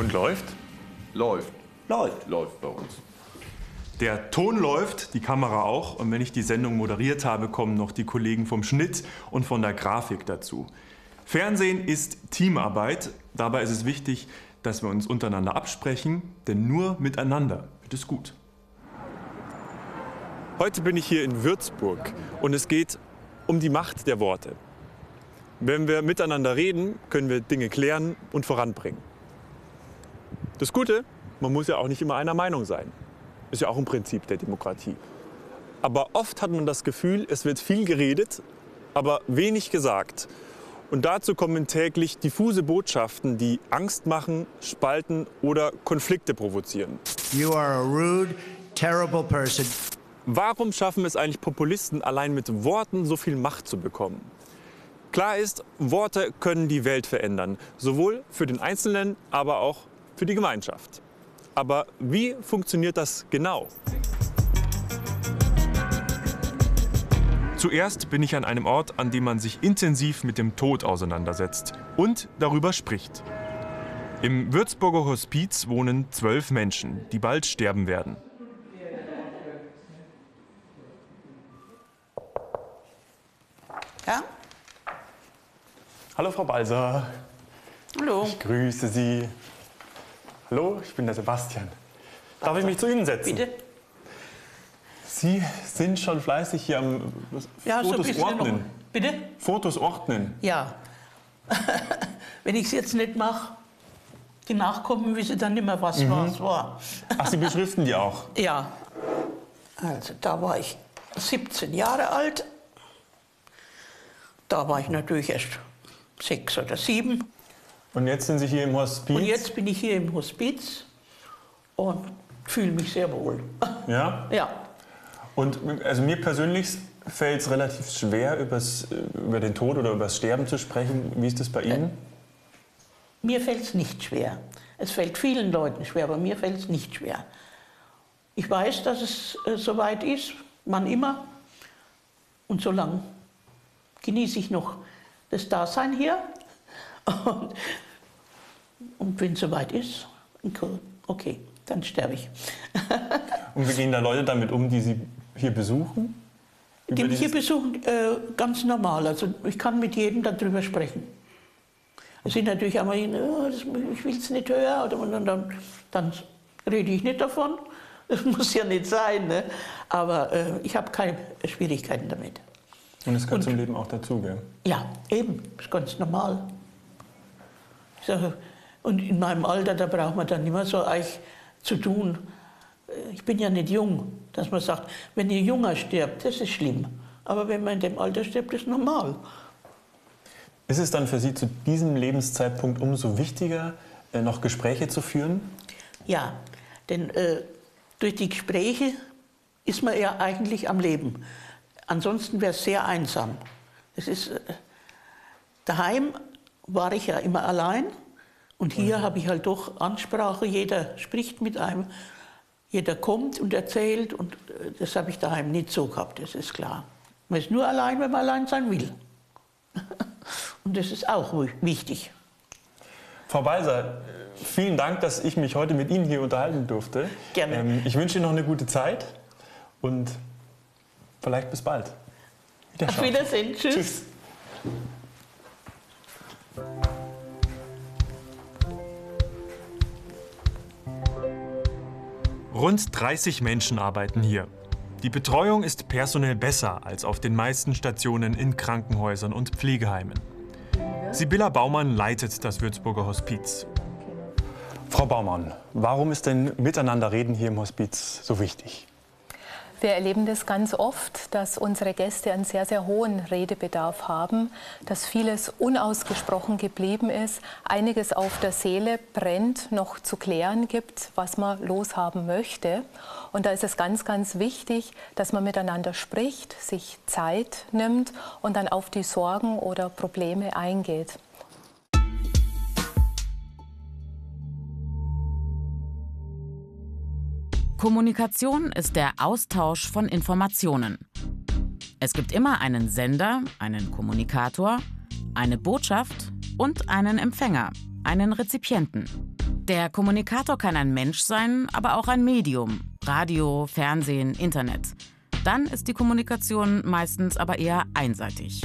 Und läuft? Läuft. Läuft. Läuft bei uns. Der Ton läuft, die Kamera auch. Und wenn ich die Sendung moderiert habe, kommen noch die Kollegen vom Schnitt und von der Grafik dazu. Fernsehen ist Teamarbeit. Dabei ist es wichtig, dass wir uns untereinander absprechen, denn nur miteinander wird es gut. Heute bin ich hier in Würzburg und es geht um die Macht der Worte. Wenn wir miteinander reden, können wir Dinge klären und voranbringen. Das Gute, man muss ja auch nicht immer einer Meinung sein. Ist ja auch ein Prinzip der Demokratie. Aber oft hat man das Gefühl, es wird viel geredet, aber wenig gesagt. Und dazu kommen täglich diffuse Botschaften, die Angst machen, spalten oder Konflikte provozieren. You are a rude, terrible person. Warum schaffen es eigentlich Populisten, allein mit Worten so viel Macht zu bekommen? Klar ist, Worte können die Welt verändern, sowohl für den Einzelnen, aber auch für die Gemeinschaft. Aber wie funktioniert das genau? Zuerst bin ich an einem Ort, an dem man sich intensiv mit dem Tod auseinandersetzt und darüber spricht. Im Würzburger Hospiz wohnen zwölf Menschen, die bald sterben werden. Ja? Hallo Frau Balser, Hallo. ich grüße Sie. Hallo, ich bin der Sebastian. Darf ich mich zu Ihnen setzen? Bitte? Sie sind schon fleißig hier am Ja, so Fotos noch. ordnen. Bitte? Fotos ordnen. Ja. Wenn ich es jetzt nicht mache, die Nachkommen wissen dann nicht mehr, was was war. Ach, Sie beschriften die auch. Ja. Also da war ich 17 Jahre alt. Da war ich natürlich erst sechs oder sieben. Und jetzt sind Sie hier im Hospiz. Und jetzt bin ich hier im Hospiz und fühle mich sehr wohl. Ja. Ja. Und also mir persönlich fällt es relativ schwer, übers, über den Tod oder über das Sterben zu sprechen. Wie ist das bei Ihnen? Mir fällt es nicht schwer. Es fällt vielen Leuten schwer, aber mir fällt es nicht schwer. Ich weiß, dass es äh, soweit ist, wann immer. Und so lange genieße ich noch das Dasein hier. Und, und wenn es soweit ist, okay, dann sterbe ich. Und wie gehen da Leute damit um, die Sie hier besuchen? Die mich hier besuchen, äh, ganz normal. Also ich kann mit jedem darüber sprechen. Es sind natürlich einmal, oh, das, ich will es nicht hören, oder, und dann, dann rede ich nicht davon. Das muss ja nicht sein, ne? aber äh, ich habe keine Schwierigkeiten damit. Und es gehört Und- zum Leben auch dazu, gell? Ja, eben, ist ganz normal. Ich sage, und in meinem Alter, da braucht man dann immer so euch zu tun. Äh, Ich bin ja nicht jung, dass man sagt, wenn ihr junger stirbt, das ist schlimm. Aber wenn man in dem Alter stirbt, ist normal. Ist es dann für Sie zu diesem Lebenszeitpunkt umso wichtiger, äh, noch Gespräche zu führen? Ja, denn äh, durch die Gespräche ist man ja eigentlich am Leben. Ansonsten wäre es sehr einsam. Es ist, äh, daheim war ich ja immer allein und hier habe ich halt doch Ansprache. Jeder spricht mit einem, jeder kommt und erzählt und äh, das habe ich daheim nicht so gehabt, das ist klar. Man ist nur allein, wenn man allein sein will. und das ist auch wi- wichtig. Frau Balser, äh, vielen Dank, dass ich mich heute mit Ihnen hier unterhalten durfte. Gerne. Ähm, ich wünsche Ihnen noch eine gute Zeit und vielleicht bis bald. Auf. Wiedersehen, tschüss. Tschüss. Rund 30 Menschen arbeiten hier. Die Betreuung ist personell besser als auf den meisten Stationen in Krankenhäusern und Pflegeheimen. Sibylla Baumann leitet das Würzburger Hospiz. Frau Baumann, warum ist denn Miteinanderreden hier im Hospiz so wichtig? Wir erleben das ganz oft, dass unsere Gäste einen sehr, sehr hohen Redebedarf haben, dass vieles unausgesprochen geblieben ist, einiges auf der Seele brennt, noch zu klären gibt, was man loshaben möchte. Und da ist es ganz, ganz wichtig, dass man miteinander spricht, sich Zeit nimmt und dann auf die Sorgen oder Probleme eingeht. Kommunikation ist der Austausch von Informationen. Es gibt immer einen Sender, einen Kommunikator, eine Botschaft und einen Empfänger, einen Rezipienten. Der Kommunikator kann ein Mensch sein, aber auch ein Medium. Radio, Fernsehen, Internet. Dann ist die Kommunikation meistens aber eher einseitig.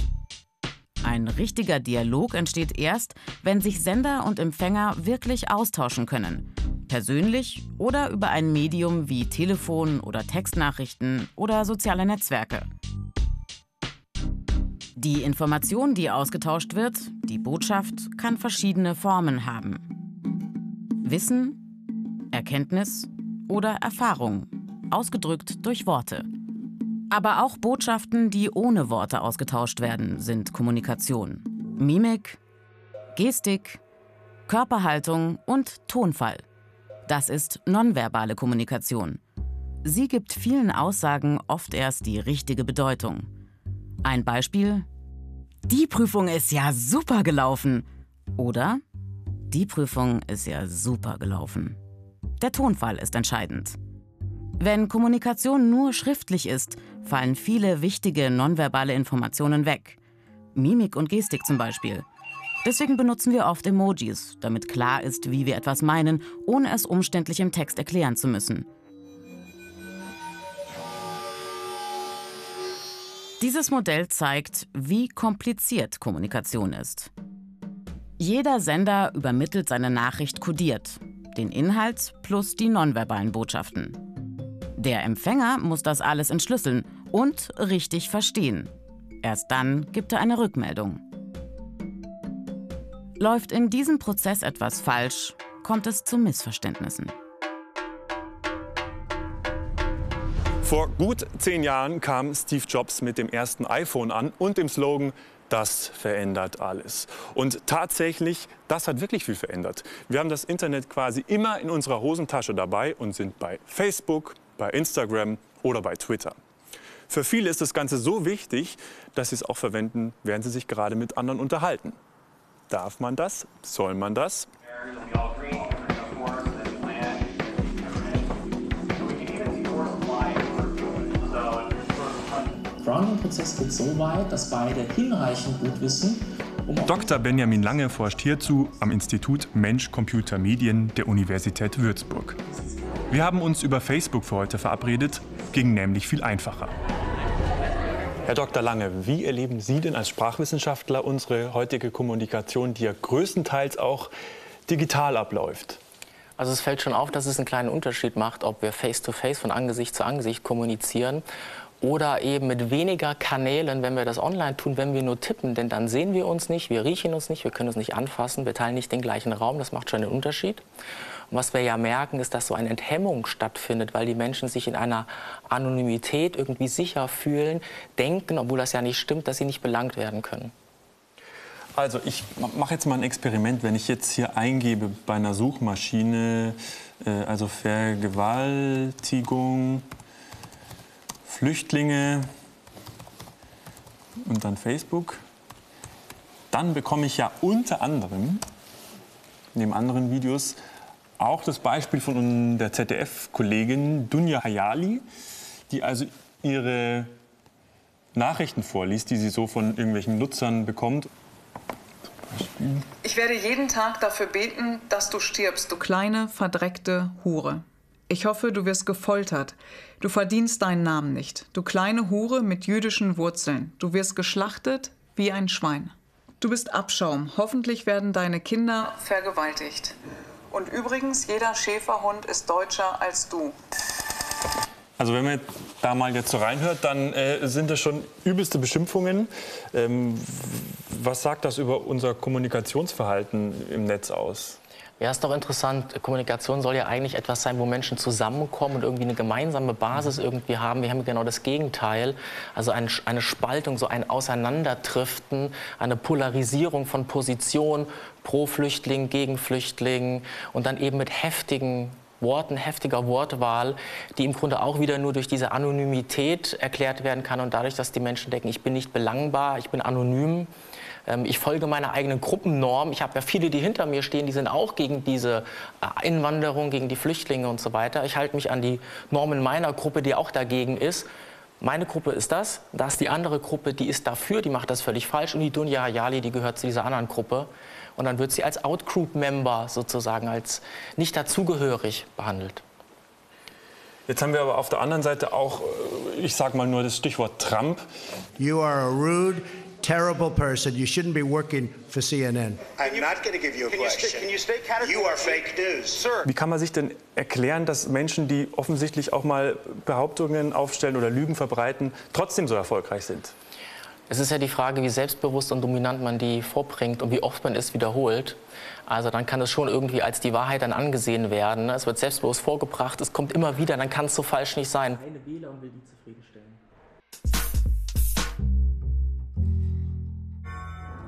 Ein richtiger Dialog entsteht erst, wenn sich Sender und Empfänger wirklich austauschen können. Persönlich oder über ein Medium wie Telefon oder Textnachrichten oder soziale Netzwerke. Die Information, die ausgetauscht wird, die Botschaft, kann verschiedene Formen haben. Wissen, Erkenntnis oder Erfahrung, ausgedrückt durch Worte. Aber auch Botschaften, die ohne Worte ausgetauscht werden, sind Kommunikation. Mimik, Gestik, Körperhaltung und Tonfall. Das ist nonverbale Kommunikation. Sie gibt vielen Aussagen oft erst die richtige Bedeutung. Ein Beispiel? Die Prüfung ist ja super gelaufen. Oder? Die Prüfung ist ja super gelaufen. Der Tonfall ist entscheidend. Wenn Kommunikation nur schriftlich ist, fallen viele wichtige nonverbale Informationen weg. Mimik und Gestik zum Beispiel. Deswegen benutzen wir oft Emojis, damit klar ist, wie wir etwas meinen, ohne es umständlich im Text erklären zu müssen. Dieses Modell zeigt, wie kompliziert Kommunikation ist. Jeder Sender übermittelt seine Nachricht kodiert, den Inhalt plus die nonverbalen Botschaften. Der Empfänger muss das alles entschlüsseln und richtig verstehen. Erst dann gibt er eine Rückmeldung. Läuft in diesem Prozess etwas falsch, kommt es zu Missverständnissen. Vor gut zehn Jahren kam Steve Jobs mit dem ersten iPhone an und dem Slogan das verändert alles. Und tatsächlich, das hat wirklich viel verändert. Wir haben das Internet quasi immer in unserer Hosentasche dabei und sind bei Facebook, bei Instagram oder bei Twitter. Für viele ist das Ganze so wichtig, dass sie es auch verwenden, während sie sich gerade mit anderen unterhalten. Darf man das? Soll man das? Grounding-Prozess geht so weit, dass beide hinreichend gut wissen, um Dr. Benjamin Lange forscht hierzu am Institut Mensch-Computer-Medien der Universität Würzburg. Wir haben uns über Facebook für heute verabredet, ging nämlich viel einfacher. Herr Dr. Lange, wie erleben Sie denn als Sprachwissenschaftler unsere heutige Kommunikation, die ja größtenteils auch digital abläuft? Also es fällt schon auf, dass es einen kleinen Unterschied macht, ob wir face-to-face -face von Angesicht zu Angesicht kommunizieren oder eben mit weniger Kanälen, wenn wir das online tun, wenn wir nur tippen. Denn dann sehen wir uns nicht, wir riechen uns nicht, wir können uns nicht anfassen, wir teilen nicht den gleichen Raum. Das macht schon einen Unterschied. Und was wir ja merken, ist, dass so eine Enthemmung stattfindet, weil die Menschen sich in einer Anonymität irgendwie sicher fühlen, denken, obwohl das ja nicht stimmt, dass sie nicht belangt werden können. Also ich mache jetzt mal ein Experiment, wenn ich jetzt hier eingebe bei einer Suchmaschine, äh, also Vergewaltigung, Flüchtlinge und dann Facebook, dann bekomme ich ja unter anderem neben anderen Videos auch das Beispiel von der ZDF-Kollegin Dunja Hayali, die also ihre Nachrichten vorliest, die sie so von irgendwelchen Nutzern bekommt. Ich werde jeden Tag dafür beten, dass du stirbst, du kleine, verdreckte Hure. Ich hoffe, du wirst gefoltert. Du verdienst deinen Namen nicht. Du kleine Hure mit jüdischen Wurzeln. Du wirst geschlachtet wie ein Schwein. Du bist Abschaum. Hoffentlich werden deine Kinder vergewaltigt. Und übrigens, jeder Schäferhund ist deutscher als du. Also wenn man da mal jetzt so reinhört, dann äh, sind das schon übelste Beschimpfungen. Ähm, was sagt das über unser Kommunikationsverhalten im Netz aus? Ja, ist doch interessant. Kommunikation soll ja eigentlich etwas sein, wo Menschen zusammenkommen und irgendwie eine gemeinsame Basis irgendwie haben. Wir haben genau das Gegenteil. Also eine, eine Spaltung, so ein Auseinanderdriften, eine Polarisierung von Positionen pro Flüchtling, gegen Flüchtling und dann eben mit heftigen Worten, heftiger Wortwahl, die im Grunde auch wieder nur durch diese Anonymität erklärt werden kann und dadurch, dass die Menschen denken, ich bin nicht belangbar, ich bin anonym. Ähm, ich folge meiner eigenen Gruppennorm. Ich habe ja viele, die hinter mir stehen, die sind auch gegen diese äh, Einwanderung, gegen die Flüchtlinge und so weiter. Ich halte mich an die Normen meiner Gruppe, die auch dagegen ist. Meine Gruppe ist das, da ist die andere Gruppe, die ist dafür, die macht das völlig falsch und die Dunja Hayali, die gehört zu dieser anderen Gruppe. und dann wird sie als Outgroup-Member sozusagen, als nicht dazugehörig behandelt. Jetzt haben wir aber auf der anderen Seite auch, äh, ich sage mal nur das Stichwort Trump. You are a rude, terrible person. You shouldn't be working for CNN. I'm not going to give you a question. Can you stay You are fake news. Sir. Wie kann man sich denn erklären, dass Menschen, die offensichtlich auch mal Behauptungen aufstellen oder Lügen verbreiten, trotzdem so erfolgreich sind? Es ist ja die Frage, wie selbstbewusst und dominant man die vorbringt und wie oft man es wiederholt. Also dann kann es schon irgendwie als die Wahrheit dann angesehen werden. Es wird selbstbewusst vorgebracht, es kommt immer wieder, dann kann es so falsch nicht sein. Eine Wähler und will die zufriedenstellen.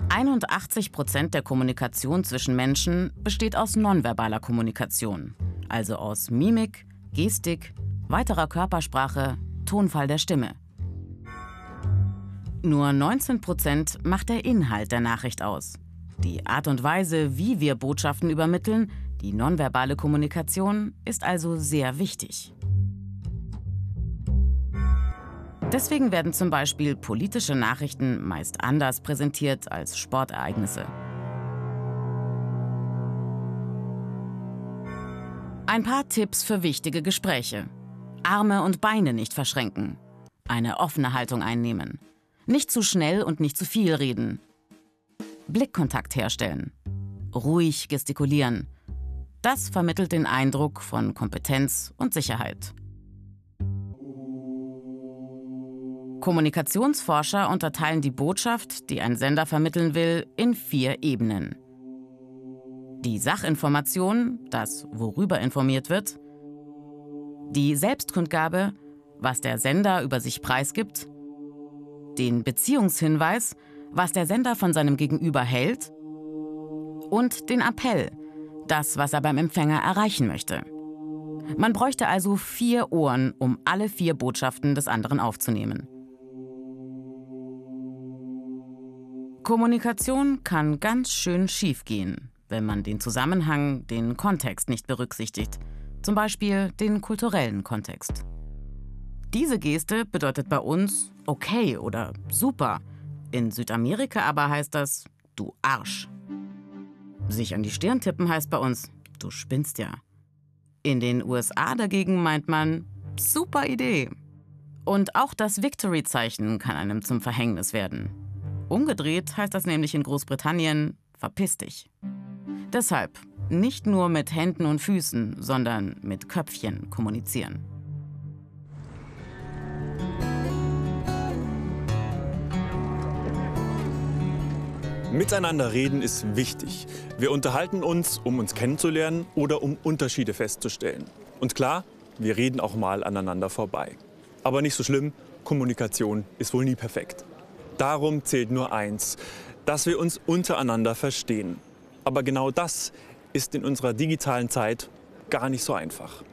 81 Prozent der Kommunikation zwischen Menschen besteht aus nonverbaler Kommunikation, also aus Mimik, Gestik, weiterer Körpersprache, Tonfall der Stimme. Nur 19 Prozent macht der Inhalt der Nachricht aus. Die Art und Weise, wie wir Botschaften übermitteln, die nonverbale Kommunikation, ist also sehr wichtig. Deswegen werden zum Beispiel politische Nachrichten meist anders präsentiert als Sportereignisse. Ein paar Tipps für wichtige Gespräche. Arme und Beine nicht verschränken. Eine offene Haltung einnehmen. Nicht zu schnell und nicht zu viel reden. Blickkontakt herstellen. Ruhig gestikulieren. Das vermittelt den Eindruck von Kompetenz und Sicherheit. Kommunikationsforscher unterteilen die Botschaft, die ein Sender vermitteln will, in vier Ebenen. Die Sachinformation, das worüber informiert wird, die Selbstkundgabe, was der Sender über sich preisgibt, den Beziehungshinweis, was der Sender von seinem Gegenüber hält, und den Appell, das, was er beim Empfänger erreichen möchte. Man bräuchte also vier Ohren, um alle vier Botschaften des anderen aufzunehmen. Kommunikation kann ganz schön schiefgehen, wenn man den Zusammenhang, den Kontext nicht berücksichtigt, zum Beispiel den kulturellen Kontext. Diese Geste bedeutet bei uns okay oder super. In Südamerika aber heißt das du Arsch. Sich an die Stirn tippen heißt bei uns du spinnst ja. In den USA dagegen meint man super Idee. Und auch das Victory-Zeichen kann einem zum Verhängnis werden. Umgedreht heißt das nämlich in Großbritannien verpiss dich. Deshalb nicht nur mit Händen und Füßen, sondern mit Köpfchen kommunizieren. Miteinander reden ist wichtig. Wir unterhalten uns, um uns kennenzulernen oder um Unterschiede festzustellen. Und klar, wir reden auch mal aneinander vorbei. Aber nicht so schlimm, Kommunikation ist wohl nie perfekt. Darum zählt nur eins, dass wir uns untereinander verstehen. Aber genau das ist in unserer digitalen Zeit gar nicht so einfach.